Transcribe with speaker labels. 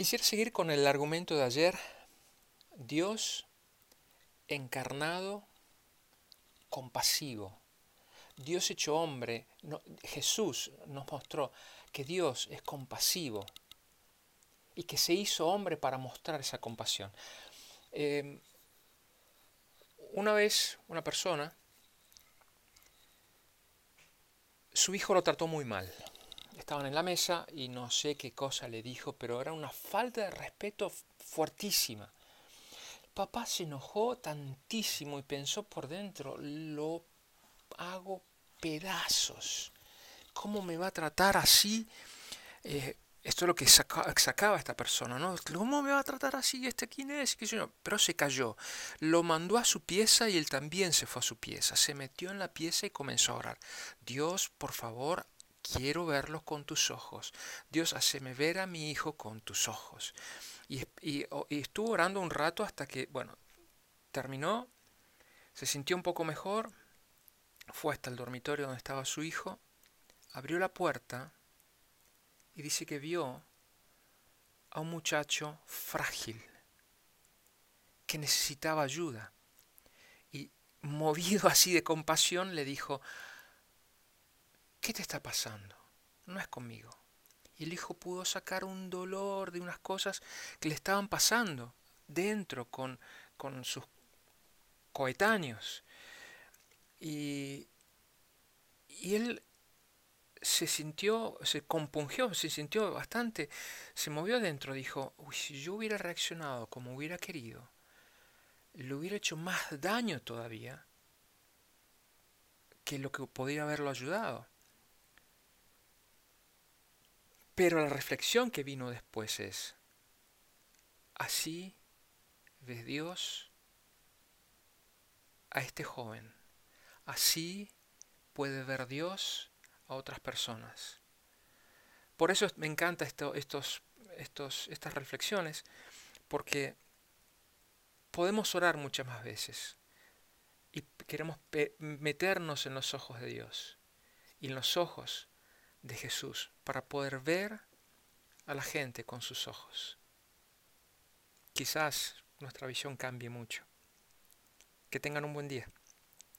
Speaker 1: Quisiera seguir con el argumento de ayer. Dios encarnado, compasivo. Dios hecho hombre, Jesús nos mostró que Dios es compasivo y que se hizo hombre para mostrar esa compasión. Em, una vez una persona, su hijo lo trató muy mal. Estaban en la mesa y no sé qué cosa le dijo, pero era una falta de respeto fuertísima. papá se enojó tantísimo y pensó por dentro, lo hago pedazos. ¿Cómo me va a tratar así? Eh, esto es lo que sacaba esta persona, ¿no? ¿Cómo me va a tratar así? ¿Este quién es? Pero se cayó. Lo mandó a su pieza y él también se fue a su pieza. Se metió en la pieza y comenzó a orar. Dios, por favor, quiero verlo con tus ojos. Dios, haceme ver a mi hijo con tus ojos. Y, y estuvo orando un rato hasta que, bueno, terminó, se sintió un poco mejor, fue hasta el dormitorio donde estaba su hijo, abrió la puerta y dice que vio a un muchacho frágil que necesitaba ayuda. Y movido así de compasión le dijo, ¿qué te está pasando? No es conmigo. Y el hijo pudo sacar un dolor de unas cosas que le estaban pasando dentro con, con sus coetáneos. Y, y él se sintió, se compungió, se sintió bastante, se movió adentro, dijo, uy, si yo hubiera reaccionado como hubiera querido, le hubiera hecho más daño todavía que lo que podría haberlo ayudado. Pero la reflexión que vino después es, así ves Dios a este joven, así puede ver Dios a otras personas. Por eso me encanta esto, estos, estos, estas reflexiones, porque podemos orar muchas más veces y queremos meternos en los ojos de Dios y en los ojos de Jesús para poder ver a la gente con sus ojos. Quizás nuestra visión cambie mucho. Que tengan un buen día.